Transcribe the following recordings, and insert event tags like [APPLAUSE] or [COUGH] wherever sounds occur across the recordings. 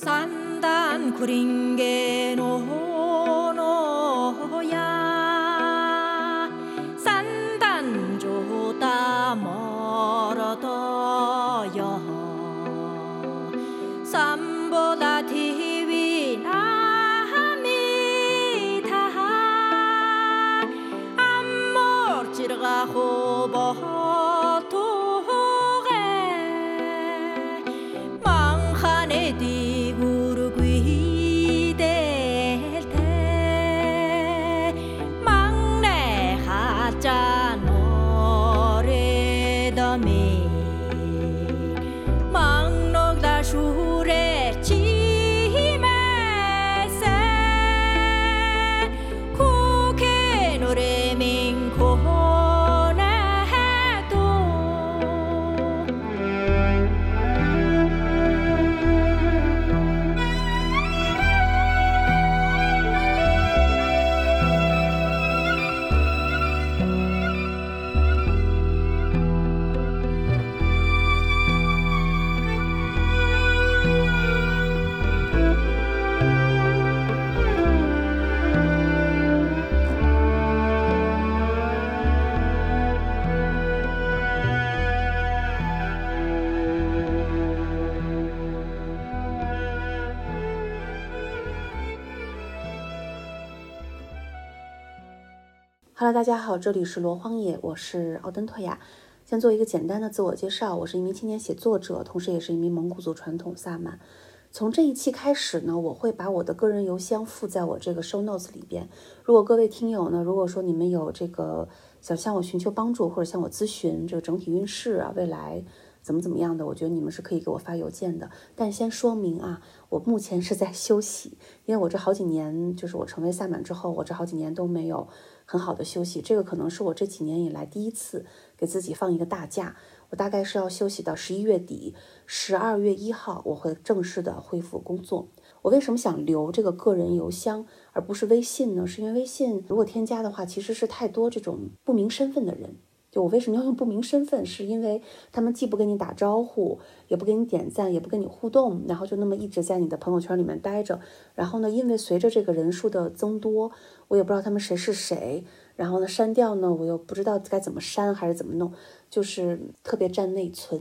산단 구린게 노 大家好，这里是罗荒野，我是奥登托雅。先做一个简单的自我介绍，我是一名青年写作者，同时也是一名蒙古族传统萨满。从这一期开始呢，我会把我的个人邮箱附在我这个 show notes 里边。如果各位听友呢，如果说你们有这个想向我寻求帮助，或者向我咨询这个整体运势啊，未来怎么怎么样的，我觉得你们是可以给我发邮件的。但先说明啊，我目前是在休息，因为我这好几年，就是我成为萨满之后，我这好几年都没有很好的休息。这个可能是我这几年以来第一次给自己放一个大假。我大概是要休息到十一月底，十二月一号我会正式的恢复工作。我为什么想留这个个人邮箱而不是微信呢？是因为微信如果添加的话，其实是太多这种不明身份的人。就我为什么要用不明身份？是因为他们既不跟你打招呼，也不给你点赞，也不跟你互动，然后就那么一直在你的朋友圈里面待着。然后呢，因为随着这个人数的增多，我也不知道他们谁是谁。然后呢，删掉呢，我又不知道该怎么删还是怎么弄，就是特别占内存。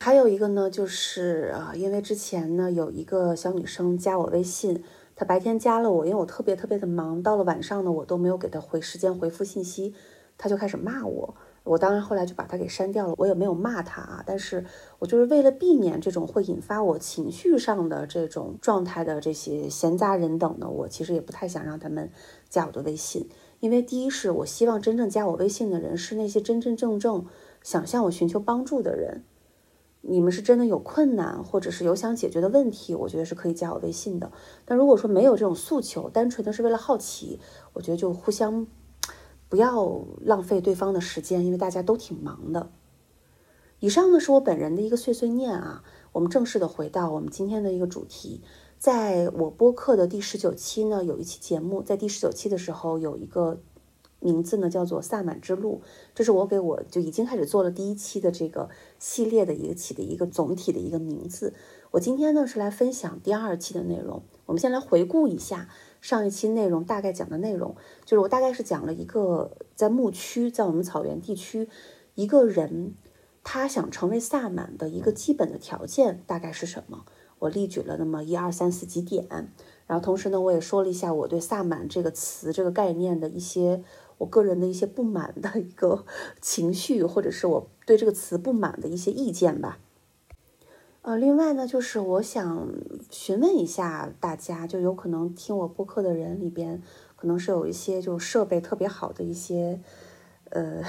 还有一个呢，就是啊，因为之前呢有一个小女生加我微信，她白天加了我，因为我特别特别的忙，到了晚上呢，我都没有给她回时间回复信息，他就开始骂我。我当然后来就把他给删掉了，我也没有骂他啊，但是我就是为了避免这种会引发我情绪上的这种状态的这些闲杂人等呢，我其实也不太想让他们加我的微信，因为第一是我希望真正加我微信的人是那些真真正正想向我寻求帮助的人。你们是真的有困难，或者是有想解决的问题，我觉得是可以加我微信的。但如果说没有这种诉求，单纯的是为了好奇，我觉得就互相不要浪费对方的时间，因为大家都挺忙的。以上呢是我本人的一个碎碎念啊。我们正式的回到我们今天的一个主题，在我播客的第十九期呢，有一期节目，在第十九期的时候有一个名字呢叫做《萨满之路》，这是我给我就已经开始做了第一期的这个系列的一个起的一个总体的一个名字。我今天呢是来分享第二期的内容。我们先来回顾一下上一期内容，大概讲的内容就是我大概是讲了一个在牧区，在我们草原地区，一个人他想成为萨满的一个基本的条件大概是什么。我例举了那么一二三四几点，然后同时呢，我也说了一下我对萨满这个词这个概念的一些我个人的一些不满的一个 [LAUGHS] 情绪，或者是我对这个词不满的一些意见吧。呃，另外呢，就是我想询问一下大家，就有可能听我播客的人里边，可能是有一些就设备特别好的一些呃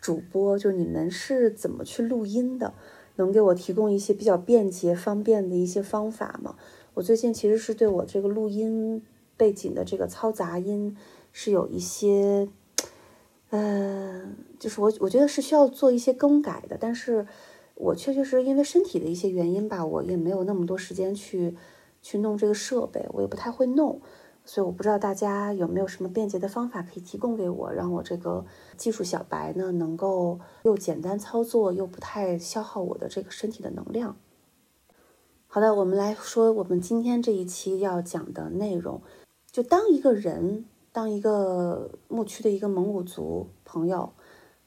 主播，就你们是怎么去录音的？能给我提供一些比较便捷方便的一些方法吗？我最近其实是对我这个录音背景的这个嘈杂音是有一些，呃，就是我我觉得是需要做一些更改的，但是我确确实因为身体的一些原因吧，我也没有那么多时间去去弄这个设备，我也不太会弄，所以我不知道大家有没有什么便捷的方法可以提供给我，让我这个技术小白呢能够又简单操作又不太消耗我的这个身体的能量。好的，我们来说我们今天这一期要讲的内容。就当一个人，当一个牧区的一个蒙古族朋友，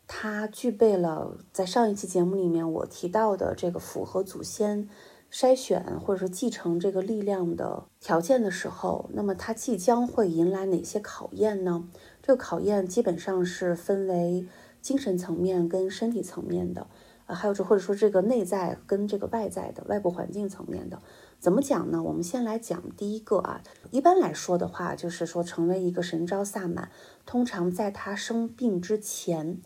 他具备了在上一期节目里面我提到的这个符合祖先筛选或者说继承这个力量的条件的时候，那么他即将会迎来哪些考验呢？这个考验基本上是分为精神层面跟身体层面的。啊，还有这或者说这个内在跟这个外在的外部环境层面的，怎么讲呢？我们先来讲第一个啊。一般来说的话，就是说成为一个神招萨满，通常在他生病之前，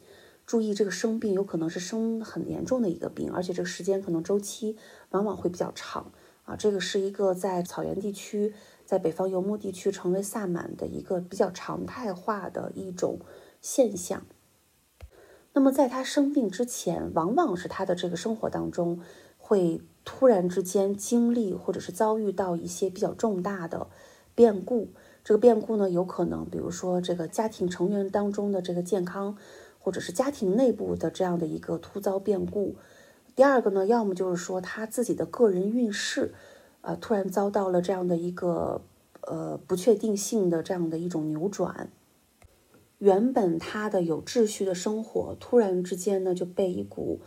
注意这个生病有可能是生很严重的一个病，而且这个时间可能周期往往会比较长啊。这个是一个在草原地区，在北方游牧地区成为萨满的一个比较常态化的一种现象。那么在他生病之前，往往是他的这个生活当中会突然之间经历或者是遭遇到一些比较重大的变故。这个变故呢，有可能比如说这个家庭成员当中的这个健康，或者是家庭内部的这样的一个突遭变故。第二个呢，要么就是说他自己的个人运势，呃，突然遭到了这样的一个呃不确定性的这样的一种扭转。原本他的有秩序的生活，突然之间呢就被一股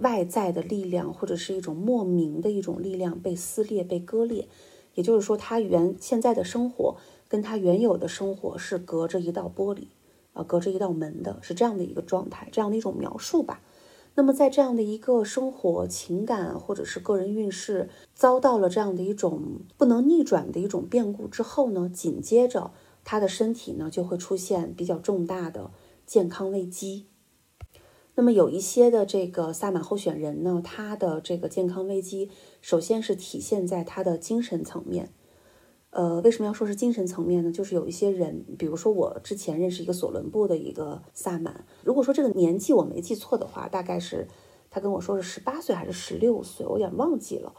外在的力量，或者是一种莫名的一种力量被撕裂、被割裂。也就是说，他原现在的生活跟他原有的生活是隔着一道玻璃啊，隔着一道门的，是这样的一个状态，这样的一种描述吧。那么在这样的一个生活、情感或者是个人运势遭到了这样的一种不能逆转的一种变故之后呢，紧接着。他的身体呢就会出现比较重大的健康危机。那么有一些的这个萨满候选人呢，他的这个健康危机，首先是体现在他的精神层面。呃，为什么要说是精神层面呢？就是有一些人，比如说我之前认识一个索伦布的一个萨满，如果说这个年纪我没记错的话，大概是他跟我说是十八岁还是十六岁，我有点忘记了。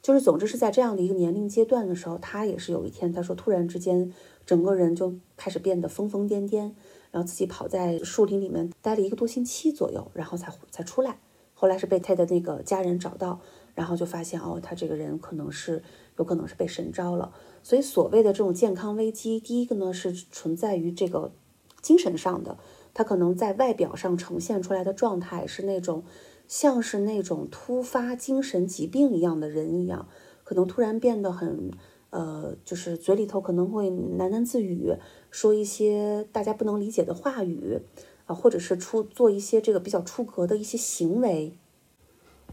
就是总之是在这样的一个年龄阶段的时候，他也是有一天他说突然之间。整个人就开始变得疯疯癫癫，然后自己跑在树林里面待了一个多星期左右，然后才才出来。后来是被他的那个家人找到，然后就发现哦，他这个人可能是有可能是被神招了。所以所谓的这种健康危机，第一个呢是存在于这个精神上的，他可能在外表上呈现出来的状态是那种像是那种突发精神疾病一样的人一样，可能突然变得很。呃，就是嘴里头可能会喃喃自语，说一些大家不能理解的话语，啊，或者是出做一些这个比较出格的一些行为。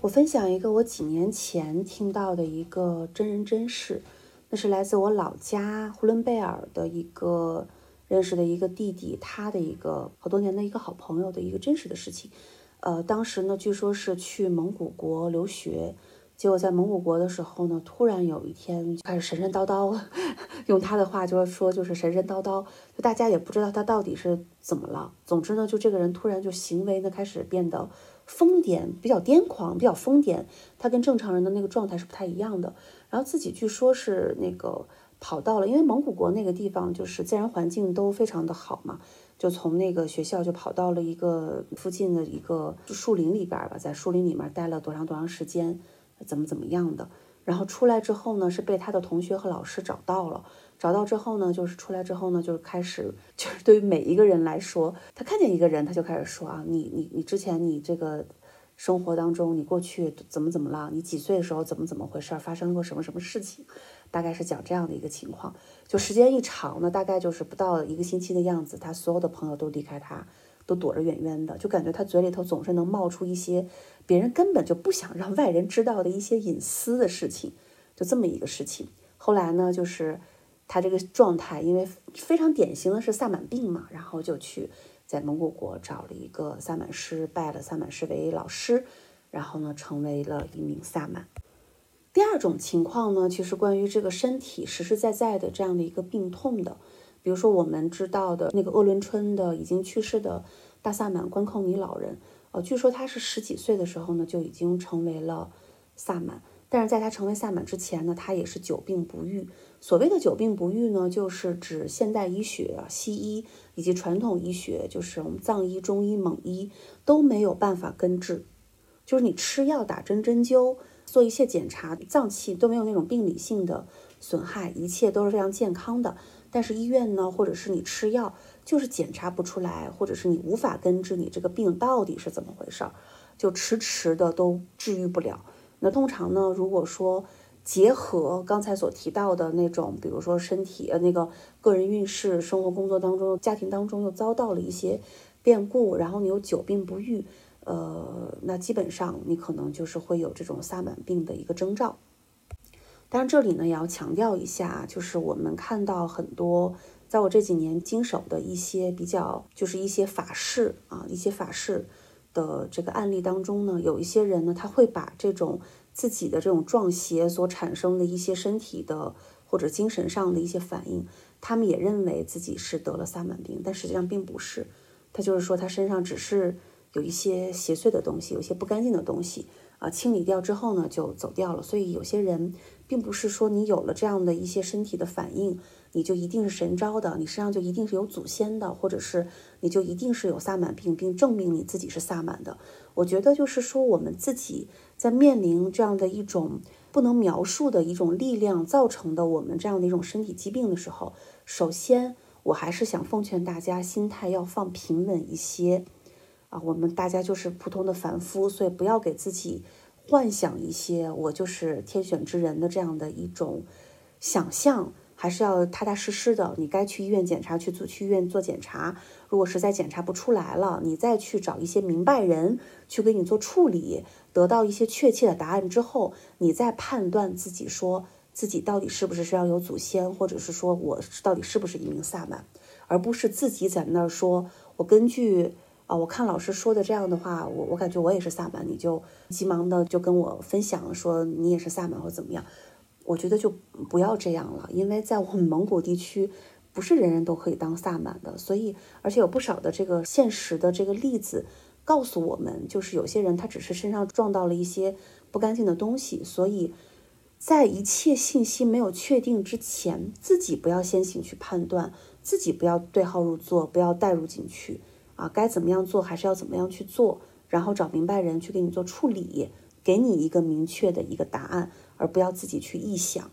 我分享一个我几年前听到的一个真人真事，那是来自我老家呼伦贝尔的一个认识的一个弟弟，他的一个好多年的一个好朋友的一个真实的事情。呃，当时呢，据说是去蒙古国留学。结果在蒙古国的时候呢，突然有一天就开始神神叨叨，[LAUGHS] 用他的话就是说就是神神叨叨，就大家也不知道他到底是怎么了。总之呢，就这个人突然就行为呢开始变得疯癫，比较癫狂，比较疯癫。他跟正常人的那个状态是不太一样的。然后自己据说是那个跑到了，因为蒙古国那个地方就是自然环境都非常的好嘛，就从那个学校就跑到了一个附近的一个树林里边吧，在树林里面待了多长多长时间。怎么怎么样的，然后出来之后呢，是被他的同学和老师找到了。找到之后呢，就是出来之后呢，就是开始，就是对于每一个人来说，他看见一个人，他就开始说啊，你你你之前你这个生活当中，你过去怎么怎么了？你几岁的时候怎么怎么回事？发生过什么什么事情？大概是讲这样的一个情况。就时间一长呢，大概就是不到一个星期的样子，他所有的朋友都离开他。都躲着远远的，就感觉他嘴里头总是能冒出一些别人根本就不想让外人知道的一些隐私的事情，就这么一个事情。后来呢，就是他这个状态，因为非常典型的是萨满病嘛，然后就去在蒙古国找了一个萨满师，拜了萨满师为老师，然后呢，成为了一名萨满。第二种情况呢，其实关于这个身体实实在在的这样的一个病痛的。比如说，我们知道的那个鄂伦春的已经去世的大萨满关寇尼老人，呃，据说他是十几岁的时候呢就已经成为了萨满，但是在他成为萨满之前呢，他也是久病不愈。所谓的久病不愈呢，就是指现代医学、西医以及传统医学，就是我们藏医、中医、蒙医都没有办法根治，就是你吃药、打针、针灸，做一切检查，脏器都没有那种病理性的损害，一切都是非常健康的。但是医院呢，或者是你吃药，就是检查不出来，或者是你无法根治你这个病到底是怎么回事儿，就迟迟的都治愈不了。那通常呢，如果说结合刚才所提到的那种，比如说身体呃那个个人运势、生活工作当中、家庭当中又遭到了一些变故，然后你又久病不愈，呃，那基本上你可能就是会有这种萨满病的一个征兆。但是这里呢也要强调一下，就是我们看到很多，在我这几年经手的一些比较，就是一些法事啊，一些法事的这个案例当中呢，有一些人呢，他会把这种自己的这种撞邪所产生的一些身体的或者精神上的一些反应，他们也认为自己是得了萨满病，但实际上并不是，他就是说他身上只是有一些邪祟的东西，有些不干净的东西啊，清理掉之后呢，就走掉了。所以有些人。并不是说你有了这样的一些身体的反应，你就一定是神招的，你身上就一定是有祖先的，或者是你就一定是有萨满病，并证明你自己是萨满的。我觉得就是说，我们自己在面临这样的一种不能描述的一种力量造成的我们这样的一种身体疾病的时候，首先我还是想奉劝大家，心态要放平稳一些啊。我们大家就是普通的凡夫，所以不要给自己。幻想一些我就是天选之人的这样的一种想象，还是要踏踏实实的。你该去医院检查，去做去医院做检查。如果实在检查不出来了，你再去找一些明白人去给你做处理，得到一些确切的答案之后，你再判断自己说自己到底是不是身上有祖先，或者是说我到底是不是一名萨满，而不是自己在那儿说，我根据。啊，我看老师说的这样的话，我我感觉我也是萨满，你就急忙的就跟我分享说你也是萨满或怎么样，我觉得就不要这样了，因为在我们蒙古地区，不是人人都可以当萨满的，所以而且有不少的这个现实的这个例子告诉我们，就是有些人他只是身上撞到了一些不干净的东西，所以在一切信息没有确定之前，自己不要先行去判断，自己不要对号入座，不要带入进去。啊，该怎么样做还是要怎么样去做，然后找明白人去给你做处理，给你一个明确的一个答案，而不要自己去臆想。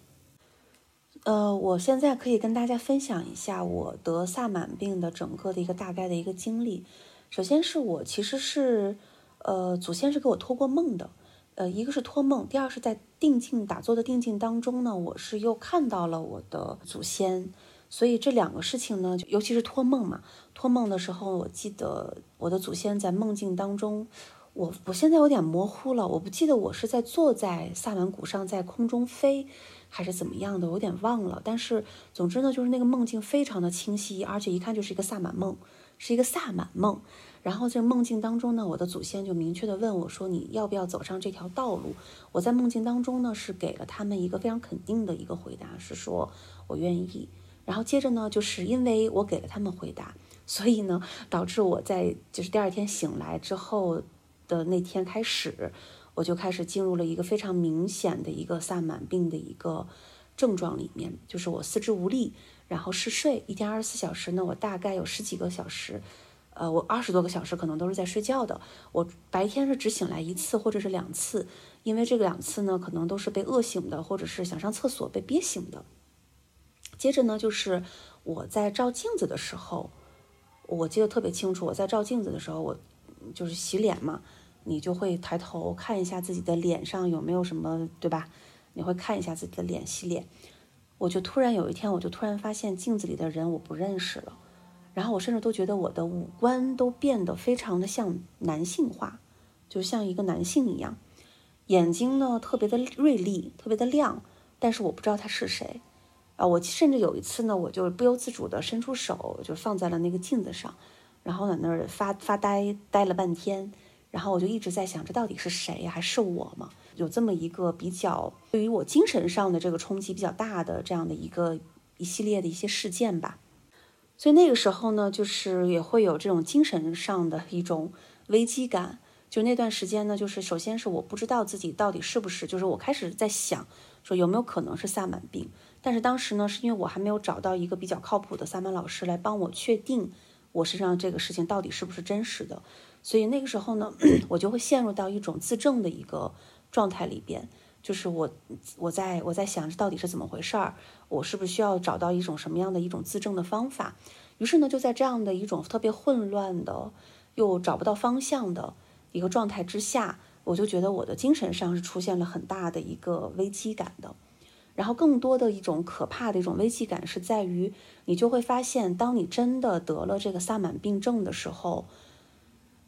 呃，我现在可以跟大家分享一下我得萨满病的整个的一个大概的一个经历。首先是我其实是，呃，祖先是给我托过梦的，呃，一个是托梦，第二是在定境打坐的定境当中呢，我是又看到了我的祖先。所以这两个事情呢，尤其是托梦嘛，托梦的时候，我记得我的祖先在梦境当中，我我现在有点模糊了，我不记得我是在坐在萨满谷上在空中飞，还是怎么样的，我有点忘了。但是总之呢，就是那个梦境非常的清晰，而且一看就是一个萨满梦，是一个萨满梦。然后在梦境当中呢，我的祖先就明确的问我说：“你要不要走上这条道路？”我在梦境当中呢，是给了他们一个非常肯定的一个回答，是说我愿意。然后接着呢，就是因为我给了他们回答，所以呢，导致我在就是第二天醒来之后的那天开始，我就开始进入了一个非常明显的一个萨满病的一个症状里面，就是我四肢无力，然后嗜睡，一天二十四小时呢，我大概有十几个小时，呃，我二十多个小时可能都是在睡觉的，我白天是只醒来一次或者是两次，因为这个两次呢，可能都是被饿醒的，或者是想上厕所被憋醒的。接着呢，就是我在照镜子的时候，我记得特别清楚。我在照镜子的时候，我就是洗脸嘛，你就会抬头看一下自己的脸上有没有什么，对吧？你会看一下自己的脸，洗脸。我就突然有一天，我就突然发现镜子里的人我不认识了，然后我甚至都觉得我的五官都变得非常的像男性化，就像一个男性一样，眼睛呢特别的锐利，特别的亮，但是我不知道他是谁。啊，我甚至有一次呢，我就不由自主的伸出手，就放在了那个镜子上，然后在那儿发发呆，呆了半天，然后我就一直在想，这到底是谁？还是我吗？有这么一个比较对于我精神上的这个冲击比较大的这样的一个一系列的一些事件吧。所以那个时候呢，就是也会有这种精神上的一种危机感。就那段时间呢，就是首先是我不知道自己到底是不是，就是我开始在想，说有没有可能是萨满病。但是当时呢，是因为我还没有找到一个比较靠谱的萨满老师来帮我确定我身上这个事情到底是不是真实的，所以那个时候呢，我就会陷入到一种自证的一个状态里边。就是我我在我在想这到底是怎么回事儿，我是不是需要找到一种什么样的一种自证的方法？于是呢，就在这样的一种特别混乱的又找不到方向的一个状态之下，我就觉得我的精神上是出现了很大的一个危机感的。然后更多的一种可怕的一种危机感是在于，你就会发现，当你真的得了这个萨满病症的时候，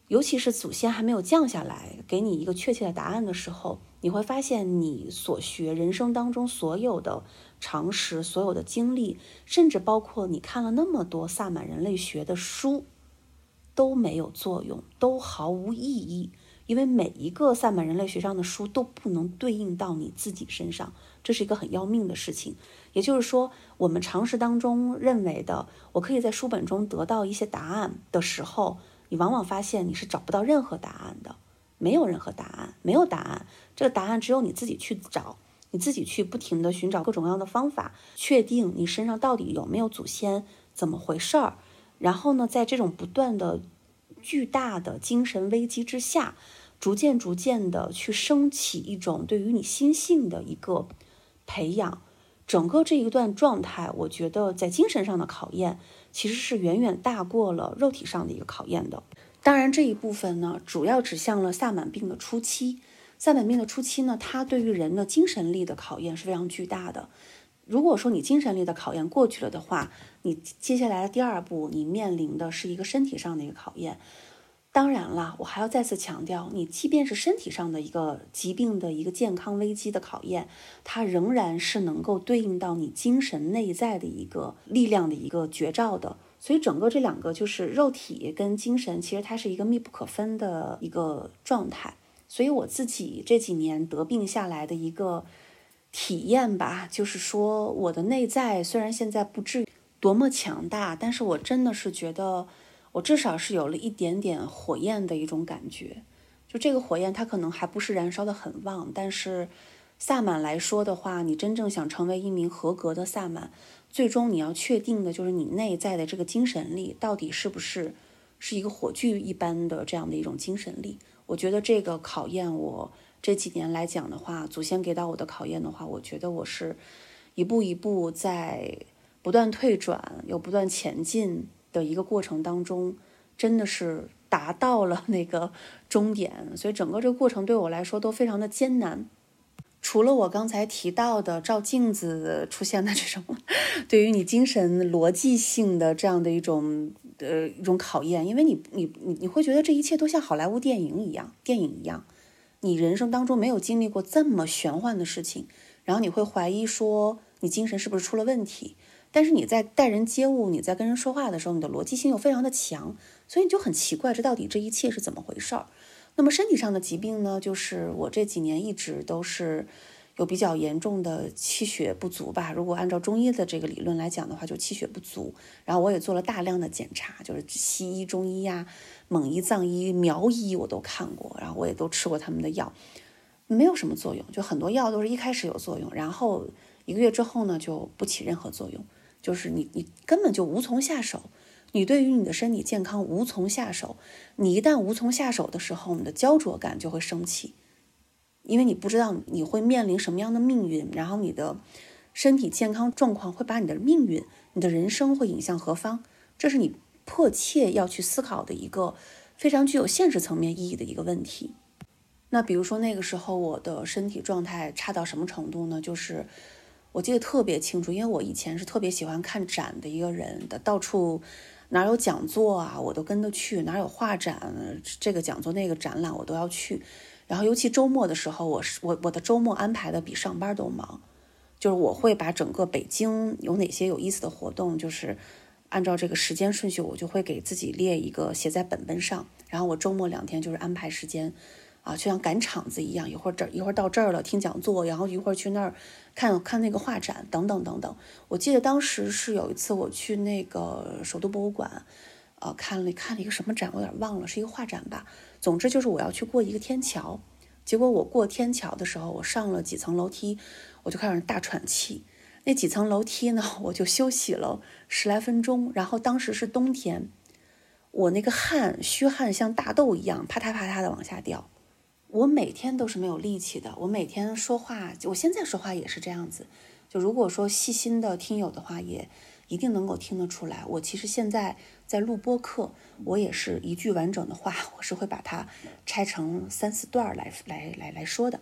尤其是祖先还没有降下来给你一个确切的答案的时候，你会发现你所学人生当中所有的常识、所有的经历，甚至包括你看了那么多萨满人类学的书，都没有作用，都毫无意义。因为每一个萨满人类学上的书都不能对应到你自己身上，这是一个很要命的事情。也就是说，我们常识当中认为的，我可以在书本中得到一些答案的时候，你往往发现你是找不到任何答案的，没有任何答案，没有答案。这个答案只有你自己去找，你自己去不停的寻找各种各样的方法，确定你身上到底有没有祖先，怎么回事儿。然后呢，在这种不断的巨大的精神危机之下。逐渐、逐渐的去升起一种对于你心性的一个培养，整个这一段状态，我觉得在精神上的考验其实是远远大过了肉体上的一个考验的。当然，这一部分呢，主要指向了萨满病的初期。萨满病的初期呢，它对于人的精神力的考验是非常巨大的。如果说你精神力的考验过去了的话，你接下来的第二步，你面临的是一个身体上的一个考验。当然了，我还要再次强调，你即便是身体上的一个疾病的一个健康危机的考验，它仍然是能够对应到你精神内在的一个力量的一个绝招的。所以，整个这两个就是肉体跟精神，其实它是一个密不可分的一个状态。所以，我自己这几年得病下来的一个体验吧，就是说，我的内在虽然现在不至于多么强大，但是我真的是觉得。我至少是有了一点点火焰的一种感觉，就这个火焰，它可能还不是燃烧的很旺，但是萨满来说的话，你真正想成为一名合格的萨满，最终你要确定的就是你内在的这个精神力到底是不是是一个火炬一般的这样的一种精神力。我觉得这个考验，我这几年来讲的话，祖先给到我的考验的话，我觉得我是一步一步在不断退转又不断前进。的一个过程当中，真的是达到了那个终点，所以整个这个过程对我来说都非常的艰难。除了我刚才提到的照镜子出现的这种对于你精神逻辑性的这样的一种呃一种考验，因为你你你你会觉得这一切都像好莱坞电影一样，电影一样，你人生当中没有经历过这么玄幻的事情，然后你会怀疑说你精神是不是出了问题。但是你在待人接物，你在跟人说话的时候，你的逻辑性又非常的强，所以你就很奇怪，这到底这一切是怎么回事儿？那么身体上的疾病呢？就是我这几年一直都是有比较严重的气血不足吧。如果按照中医的这个理论来讲的话，就气血不足。然后我也做了大量的检查，就是西医、中医呀、蒙医、藏医、苗医我都看过，然后我也都吃过他们的药，没有什么作用。就很多药都是一开始有作用，然后一个月之后呢就不起任何作用。就是你，你根本就无从下手，你对于你的身体健康无从下手。你一旦无从下手的时候，你的焦灼感就会升起，因为你不知道你会面临什么样的命运，然后你的身体健康状况会把你的命运、你的人生会引向何方，这是你迫切要去思考的一个非常具有现实层面意义的一个问题。那比如说那个时候我的身体状态差到什么程度呢？就是。我记得特别清楚，因为我以前是特别喜欢看展的一个人的，到处哪有讲座啊，我都跟着去；哪有画展，这个讲座那个展览我都要去。然后尤其周末的时候，我是我我的周末安排的比上班都忙，就是我会把整个北京有哪些有意思的活动，就是按照这个时间顺序，我就会给自己列一个写在本本上，然后我周末两天就是安排时间。啊，就像赶场子一样，一会儿这一会儿到这儿了听讲座，然后一会儿去那儿看看那个画展，等等等等。我记得当时是有一次我去那个首都博物馆，呃，看了看了一个什么展，我有点忘了，是一个画展吧。总之就是我要去过一个天桥，结果我过天桥的时候，我上了几层楼梯，我就开始大喘气。那几层楼梯呢，我就休息了十来分钟，然后当时是冬天，我那个汗虚汗像大豆一样啪嗒啪嗒的往下掉。我每天都是没有力气的，我每天说话，我现在说话也是这样子。就如果说细心的听友的话，也一定能够听得出来。我其实现在在录播课，我也是一句完整的话，我是会把它拆成三四段来来来来说的。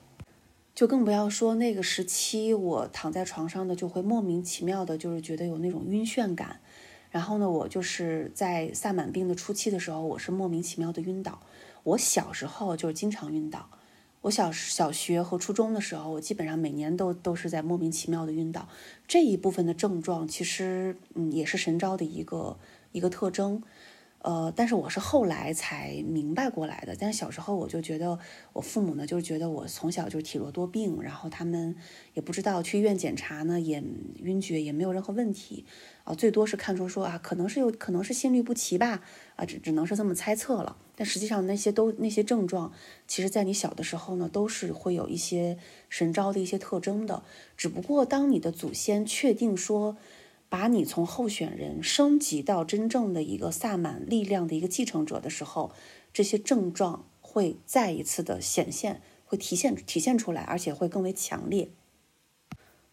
就更不要说那个时期，我躺在床上的就会莫名其妙的，就是觉得有那种晕眩感。然后呢，我就是在萨满病的初期的时候，我是莫名其妙的晕倒。我小时候就是经常晕倒。我小小学和初中的时候，我基本上每年都都是在莫名其妙的晕倒。这一部分的症状其实，嗯，也是神招的一个一个特征。呃，但是我是后来才明白过来的。但是小时候我就觉得，我父母呢，就是觉得我从小就体弱多病，然后他们也不知道去医院检查呢，也晕厥也没有任何问题，啊，最多是看出说啊，可能是有可能是心律不齐吧，啊，只只能是这么猜测了。但实际上那些都那些症状，其实在你小的时候呢，都是会有一些神招的一些特征的。只不过当你的祖先确定说。把你从候选人升级到真正的一个萨满力量的一个继承者的时候，这些症状会再一次的显现，会体现体现出来，而且会更为强烈。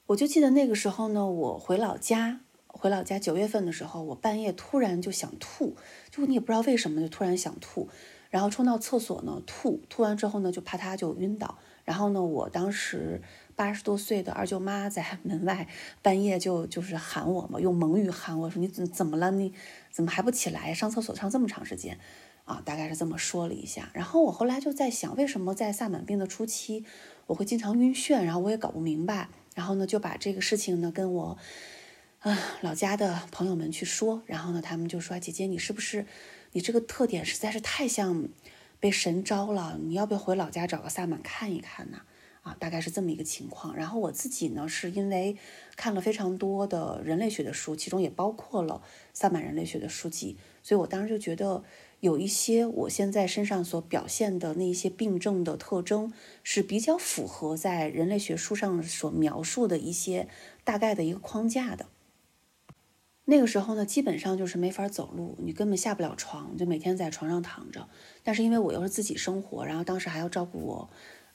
我就记得那个时候呢，我回老家，回老家九月份的时候，我半夜突然就想吐，就你也不知道为什么就突然想吐，然后冲到厕所呢吐，吐完之后呢就啪嗒就晕倒，然后呢我当时。八十多岁的二舅妈在门外半夜就就是喊我嘛，用蒙语喊我说你怎怎么了？你怎么还不起来？上厕所上这么长时间，啊，大概是这么说了一下。然后我后来就在想，为什么在萨满病的初期我会经常晕眩？然后我也搞不明白。然后呢，就把这个事情呢跟我啊老家的朋友们去说。然后呢，他们就说：“姐姐，你是不是你这个特点实在是太像被神招了？你要不要回老家找个萨满看一看呢？”，啊大概是这么一个情况。然后我自己呢，是因为看了非常多的人类学的书，其中也包括了萨满人类学的书籍，所以我当时就觉得有一些我现在身上所表现的那一些病症的特征是比较符合在人类学书上所描述的一些大概的一个框架的。那个时候呢，基本上就是没法走路，你根本下不了床，就每天在床上躺着。但是因为我又是自己生活，然后当时还要照顾我。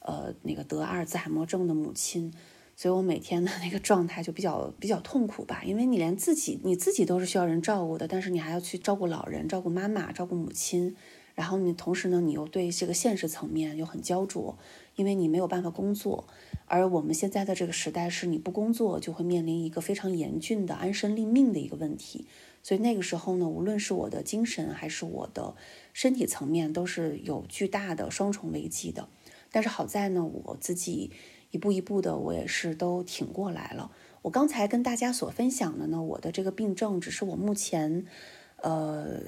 呃，那个得阿尔兹海默症的母亲，所以我每天的 [LAUGHS] 那个状态就比较比较痛苦吧，因为你连自己你自己都是需要人照顾的，但是你还要去照顾老人、照顾妈妈、照顾母亲，然后你同时呢，你又对这个现实层面又很焦灼，因为你没有办法工作，而我们现在的这个时代是你不工作就会面临一个非常严峻的安身立命的一个问题，所以那个时候呢，无论是我的精神还是我的身体层面，都是有巨大的双重危机的。但是好在呢，我自己一步一步的，我也是都挺过来了。我刚才跟大家所分享的呢，我的这个病症只是我目前，呃，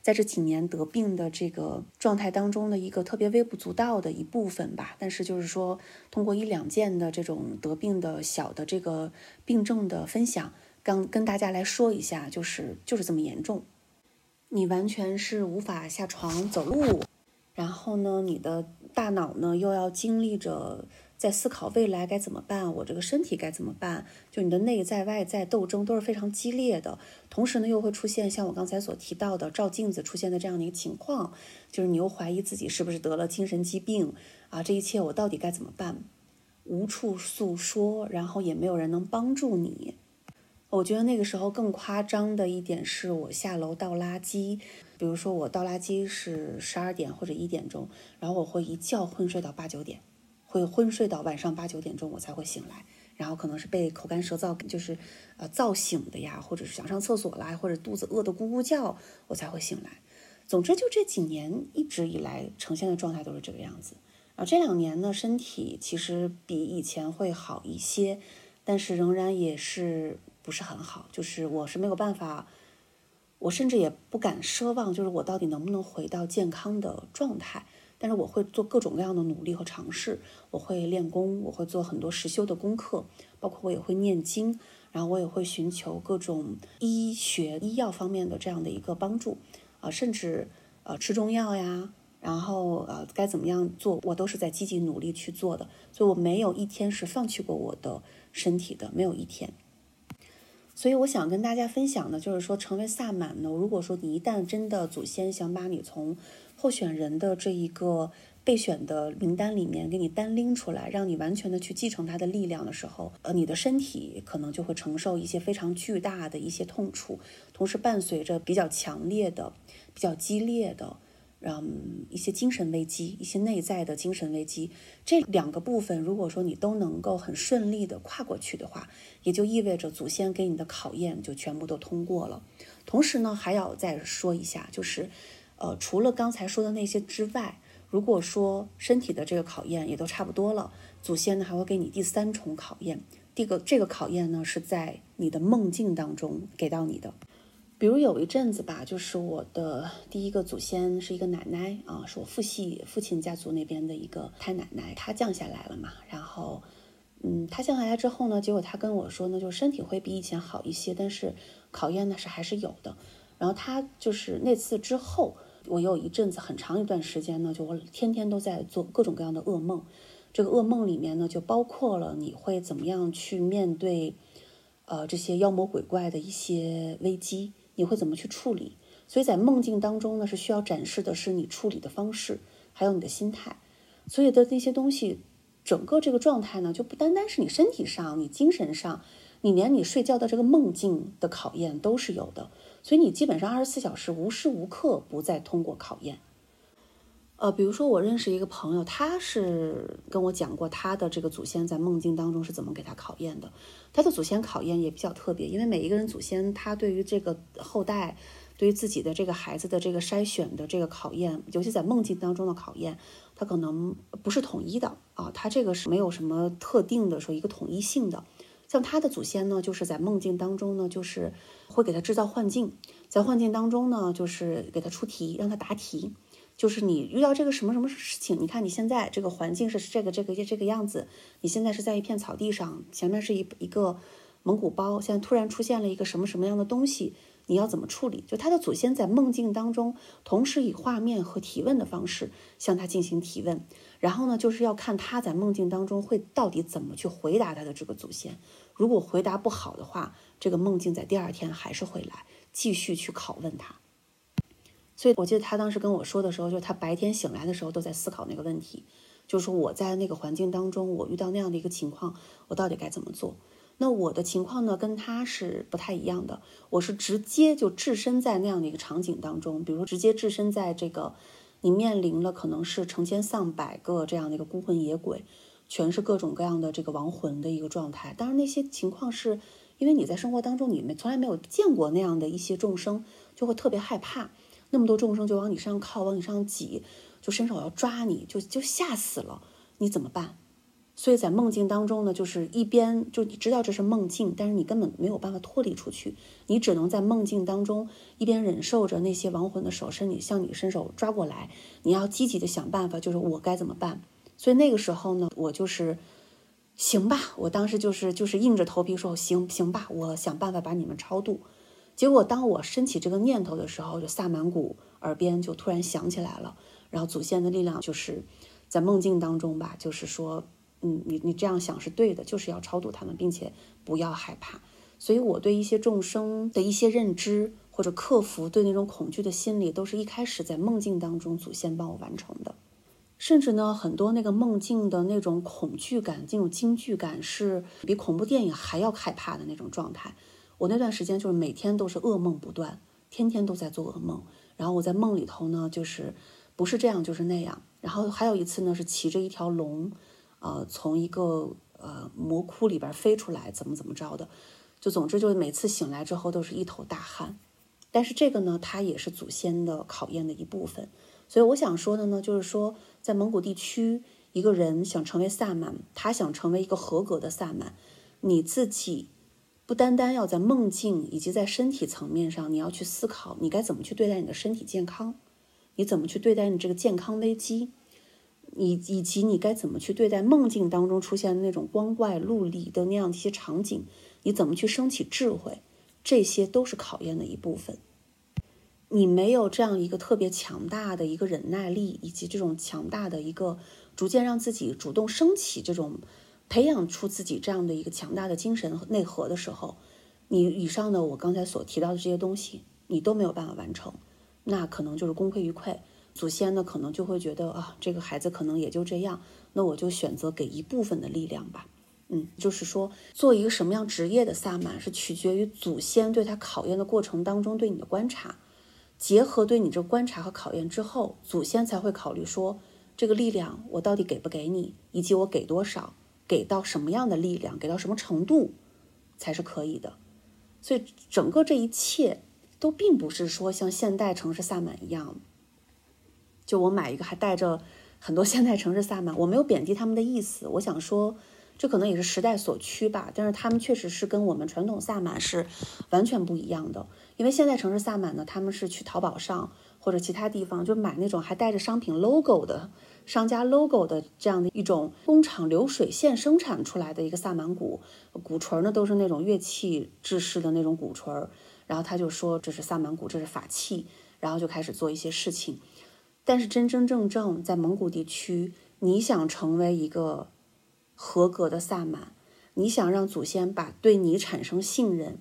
在这几年得病的这个状态当中的一个特别微不足道的一部分吧。但是就是说，通过一两件的这种得病的小的这个病症的分享，刚跟大家来说一下，就是就是这么严重，你完全是无法下床走路。然后呢，你的大脑呢又要经历着在思考未来该怎么办，我这个身体该怎么办？就你的内在外在斗争都是非常激烈的。同时呢，又会出现像我刚才所提到的照镜子出现的这样的一个情况，就是你又怀疑自己是不是得了精神疾病啊？这一切我到底该怎么办？无处诉说，然后也没有人能帮助你。我觉得那个时候更夸张的一点是我下楼倒垃圾，比如说我倒垃圾是十二点或者一点钟，然后我会一觉昏睡到八九点，会昏睡到晚上八九点钟我才会醒来，然后可能是被口干舌燥，就是呃燥醒的呀，或者是想上厕所啦，或者肚子饿得咕咕叫，我才会醒来。总之就这几年一直以来呈现的状态都是这个样子。然后这两年呢，身体其实比以前会好一些，但是仍然也是。不是很好，就是我是没有办法，我甚至也不敢奢望，就是我到底能不能回到健康的状态。但是我会做各种各样的努力和尝试，我会练功，我会做很多实修的功课，包括我也会念经，然后我也会寻求各种医学医药方面的这样的一个帮助，啊，甚至呃吃中药呀，然后呃该怎么样做，我都是在积极努力去做的。所以我没有一天是放弃过我的身体的，没有一天。所以我想跟大家分享的，就是说成为萨满呢，如果说你一旦真的祖先想把你从候选人的这一个备选的名单里面给你单拎出来，让你完全的去继承他的力量的时候，呃，你的身体可能就会承受一些非常巨大的一些痛楚，同时伴随着比较强烈的、比较激烈的。让一些精神危机，一些内在的精神危机，这两个部分，如果说你都能够很顺利的跨过去的话，也就意味着祖先给你的考验就全部都通过了。同时呢，还要再说一下，就是，呃，除了刚才说的那些之外，如果说身体的这个考验也都差不多了，祖先呢还会给你第三重考验。这个这个考验呢是在你的梦境当中给到你的。比如有一阵子吧，就是我的第一个祖先是一个奶奶啊，是我父系父亲家族那边的一个太奶奶，她降下来了嘛。然后，嗯，她降下来之后呢，结果她跟我说呢，就身体会比以前好一些，但是考验呢是还是有的。然后她就是那次之后，我有一阵子很长一段时间呢，就我天天都在做各种各样的噩梦。这个噩梦里面呢，就包括了你会怎么样去面对，呃，这些妖魔鬼怪的一些危机。你会怎么去处理？所以在梦境当中呢，是需要展示的是你处理的方式，还有你的心态。所以的那些东西，整个这个状态呢，就不单单是你身体上、你精神上，你连你睡觉的这个梦境的考验都是有的。所以你基本上二十四小时无时无刻不在通过考验。呃，比如说我认识一个朋友，他是跟我讲过他的这个祖先在梦境当中是怎么给他考验的。他的祖先考验也比较特别，因为每一个人祖先他对于这个后代，对于自己的这个孩子的这个筛选的这个考验，尤其在梦境当中的考验，他可能不是统一的啊，他这个是没有什么特定的说一个统一性的。像他的祖先呢，就是在梦境当中呢，就是会给他制造幻境，在幻境当中呢，就是给他出题，让他答题。就是你遇到这个什么什么事情，你看你现在这个环境是这个这个这个样子，你现在是在一片草地上，前面是一一个蒙古包，现在突然出现了一个什么什么样的东西，你要怎么处理？就他的祖先在梦境当中，同时以画面和提问的方式向他进行提问，然后呢，就是要看他在梦境当中会到底怎么去回答他的这个祖先。如果回答不好的话，这个梦境在第二天还是会来继续去拷问他。所以，我记得他当时跟我说的时候，就是他白天醒来的时候都在思考那个问题，就是说我在那个环境当中，我遇到那样的一个情况，我到底该怎么做？那我的情况呢，跟他是不太一样的。我是直接就置身在那样的一个场景当中，比如直接置身在这个你面临了可能是成千上百个这样的一个孤魂野鬼，全是各种各样的这个亡魂的一个状态。当然，那些情况是因为你在生活当中你们从来没有见过那样的一些众生，就会特别害怕。那么多众生就往你身上靠，往你身上挤，就伸手要抓你，就就吓死了，你怎么办？所以在梦境当中呢，就是一边就你知道这是梦境，但是你根本没有办法脱离出去，你只能在梦境当中一边忍受着那些亡魂的手伸你向你伸手抓过来，你要积极的想办法，就是我该怎么办？所以那个时候呢，我就是行吧，我当时就是就是硬着头皮说行行吧，我想办法把你们超度。结果，当我升起这个念头的时候，就萨满鼓耳边就突然响起来了。然后祖先的力量就是在梦境当中吧，就是说，嗯，你你这样想是对的，就是要超度他们，并且不要害怕。所以，我对一些众生的一些认知或者克服对那种恐惧的心理，都是一开始在梦境当中祖先帮我完成的。甚至呢，很多那个梦境的那种恐惧感、这种惊惧感，是比恐怖电影还要害怕的那种状态。我那段时间就是每天都是噩梦不断，天天都在做噩梦。然后我在梦里头呢，就是不是这样就是那样。然后还有一次呢，是骑着一条龙，呃，从一个呃魔窟里边飞出来，怎么怎么着的。就总之就是每次醒来之后都是一头大汗。但是这个呢，它也是祖先的考验的一部分。所以我想说的呢，就是说在蒙古地区，一个人想成为萨满，他想成为一个合格的萨满，你自己。不单单要在梦境以及在身体层面上，你要去思考你该怎么去对待你的身体健康，你怎么去对待你这个健康危机，你以及你该怎么去对待梦境当中出现的那种光怪陆离的那样的一些场景，你怎么去升起智慧，这些都是考验的一部分。你没有这样一个特别强大的一个忍耐力，以及这种强大的一个逐渐让自己主动升起这种。培养出自己这样的一个强大的精神内核的时候，你以上的我刚才所提到的这些东西，你都没有办法完成，那可能就是功亏一篑。祖先呢，可能就会觉得啊，这个孩子可能也就这样，那我就选择给一部分的力量吧。嗯，就是说，做一个什么样职业的萨满，是取决于祖先对他考验的过程当中对你的观察，结合对你这观察和考验之后，祖先才会考虑说，这个力量我到底给不给你，以及我给多少，给到什么样的力量，给到什么程度，才是可以的。所以，整个这一切都并不是说像现代城市萨满一样，就我买一个还带着很多现代城市萨满，我没有贬低他们的意思，我想说。这可能也是时代所趋吧，但是他们确实是跟我们传统萨满是完全不一样的。因为现在城市萨满呢，他们是去淘宝上或者其他地方就买那种还带着商品 logo 的商家 logo 的这样的一种工厂流水线生产出来的一个萨满鼓，鼓槌呢都是那种乐器制式的那种鼓槌，然后他就说这是萨满鼓，这是法器，然后就开始做一些事情。但是真真正正在蒙古地区，你想成为一个。合格的萨满，你想让祖先把对你产生信任，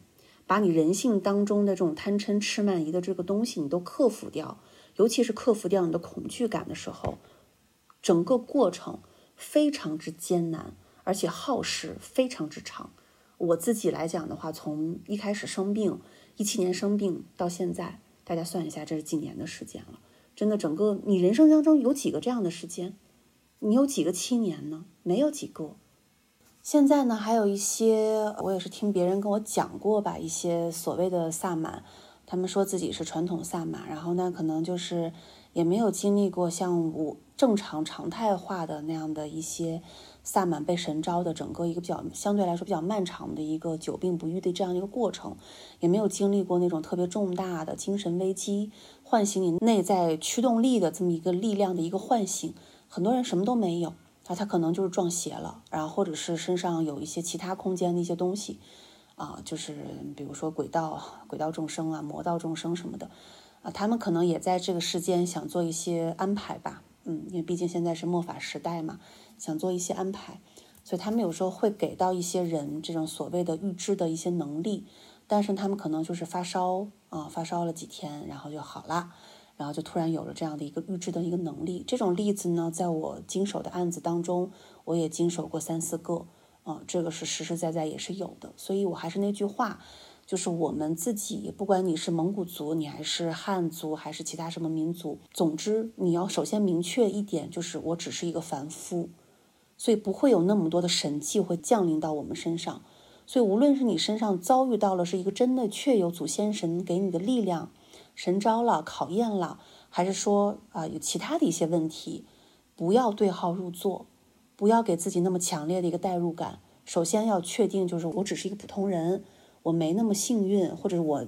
把你人性当中的这种贪嗔痴慢疑的这个东西你都克服掉，尤其是克服掉你的恐惧感的时候，整个过程非常之艰难，而且耗时非常之长。我自己来讲的话，从一开始生病，一七年生病到现在，大家算一下，这是几年的时间了？真的，整个你人生当中有几个这样的时间？你有几个七年呢？没有几个。现在呢，还有一些，我也是听别人跟我讲过吧，一些所谓的萨满，他们说自己是传统萨满，然后呢，可能就是也没有经历过像我正常常态化的那样的一些萨满被神招的整个一个比较相对来说比较漫长的一个久病不愈的这样一个过程，也没有经历过那种特别重大的精神危机，唤醒你内在驱动力的这么一个力量的一个唤醒。很多人什么都没有，啊，他可能就是撞邪了，然后或者是身上有一些其他空间的一些东西，啊，就是比如说鬼道、鬼道众生啊、魔道众生什么的，啊，他们可能也在这个世间想做一些安排吧，嗯，因为毕竟现在是末法时代嘛，想做一些安排，所以他们有时候会给到一些人这种所谓的预知的一些能力，但是他们可能就是发烧啊，发烧了几天，然后就好了。然后就突然有了这样的一个预知的一个能力，这种例子呢，在我经手的案子当中，我也经手过三四个，啊，这个是实实在在也是有的。所以我还是那句话，就是我们自己，不管你是蒙古族，你还是汉族，还是其他什么民族，总之你要首先明确一点，就是我只是一个凡夫，所以不会有那么多的神迹会降临到我们身上。所以无论是你身上遭遇到了是一个真的确有祖先神给你的力量。神招了，考验了，还是说啊有其他的一些问题？不要对号入座，不要给自己那么强烈的一个代入感。首先要确定，就是我只是一个普通人，我没那么幸运，或者我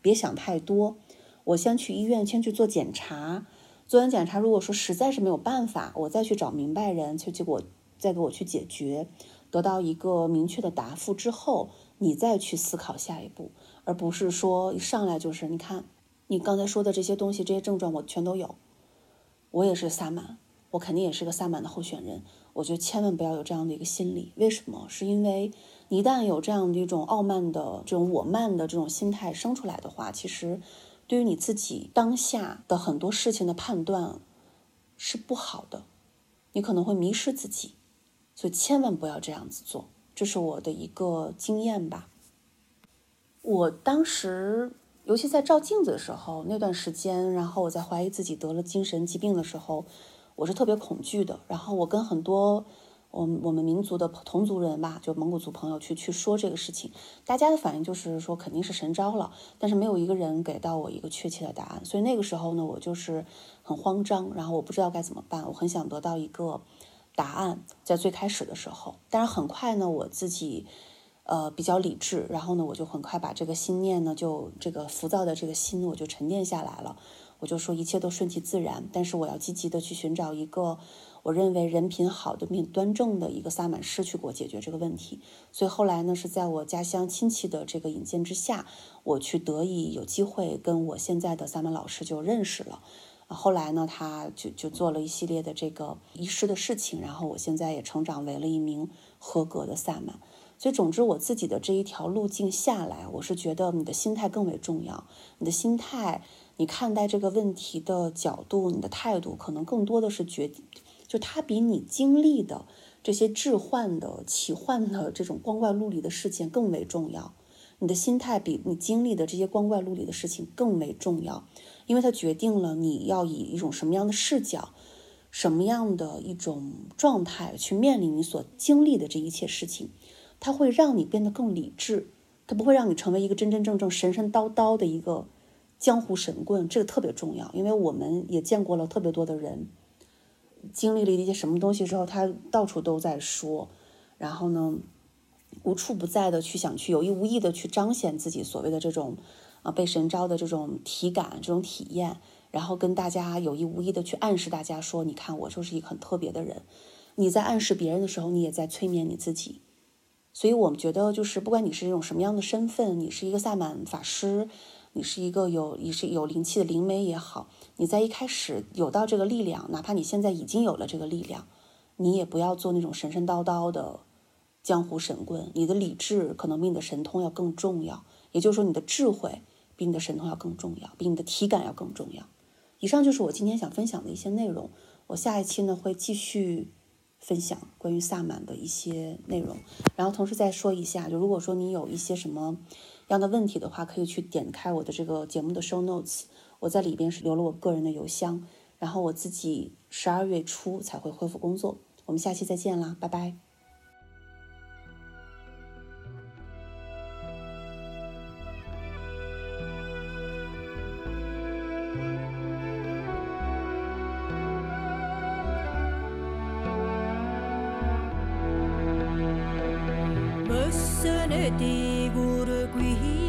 别想太多。我先去医院，先去做检查，做完检查，如果说实在是没有办法，我再去找明白人，就结果再给我去解决，得到一个明确的答复之后，你再去思考下一步，而不是说一上来就是你看。你刚才说的这些东西，这些症状我全都有。我也是萨满，我肯定也是个萨满的候选人。我觉得千万不要有这样的一个心理。为什么？是因为你一旦有这样的一种傲慢的这种我慢的这种心态生出来的话，其实对于你自己当下的很多事情的判断是不好的。你可能会迷失自己，所以千万不要这样子做。这是我的一个经验吧。我当时。尤其在照镜子的时候，那段时间，然后我在怀疑自己得了精神疾病的时候，我是特别恐惧的。然后我跟很多我我们民族的同族人吧，就蒙古族朋友去去说这个事情，大家的反应就是说肯定是神招了，但是没有一个人给到我一个确切的答案。所以那个时候呢，我就是很慌张，然后我不知道该怎么办，我很想得到一个答案，在最开始的时候，但是很快呢，我自己。呃，比较理智，然后呢，我就很快把这个心念呢，就这个浮躁的这个心，我就沉淀下来了。我就说一切都顺其自然，但是我要积极的去寻找一个我认为人品好的、端正的一个萨满师去给我解决这个问题。所以后来呢，是在我家乡亲戚的这个引荐之下，我去得以有机会跟我现在的萨满老师就认识了。后来呢，他就就做了一系列的这个仪式的事情，然后我现在也成长为了一名合格的萨满。所以，总之，我自己的这一条路径下来，我是觉得你的心态更为重要。你的心态，你看待这个问题的角度，你的态度，可能更多的是决，就它比你经历的这些置换的、奇幻的这种光怪陆离的事件更为重要。你的心态比你经历的这些光怪陆离的事情更为重要，因为它决定了你要以一种什么样的视角、什么样的一种状态去面临你所经历的这一切事情。它会让你变得更理智，它不会让你成为一个真真正正神神叨叨的一个江湖神棍。这个特别重要，因为我们也见过了特别多的人，经历了一些什么东西之后，他到处都在说，然后呢？无处不在的去想去有意无意的去彰显自己所谓的这种啊被神招的这种体感这种体验，然后跟大家有意无意的去暗示大家说，你看我就是一个很特别的人。你在暗示别人的时候，你也在催眠你自己。所以我们觉得，就是不管你是一种什么样的身份，你是一个萨满法师，你是一个有你是有灵气的灵媒也好，你在一开始有到这个力量，哪怕你现在已经有了这个力量，你也不要做那种神神叨叨的。江湖神棍，你的理智可能比你的神通要更重要，也就是说，你的智慧比你的神通要更重要，比你的体感要更重要。以上就是我今天想分享的一些内容。我下一期呢会继续分享关于萨满的一些内容，然后同时再说一下，就如果说你有一些什么样的问题的话，可以去点开我的这个节目的 show notes，我在里边是留了我个人的邮箱，然后我自己十二月初才会恢复工作。我们下期再见啦，拜拜。起沙。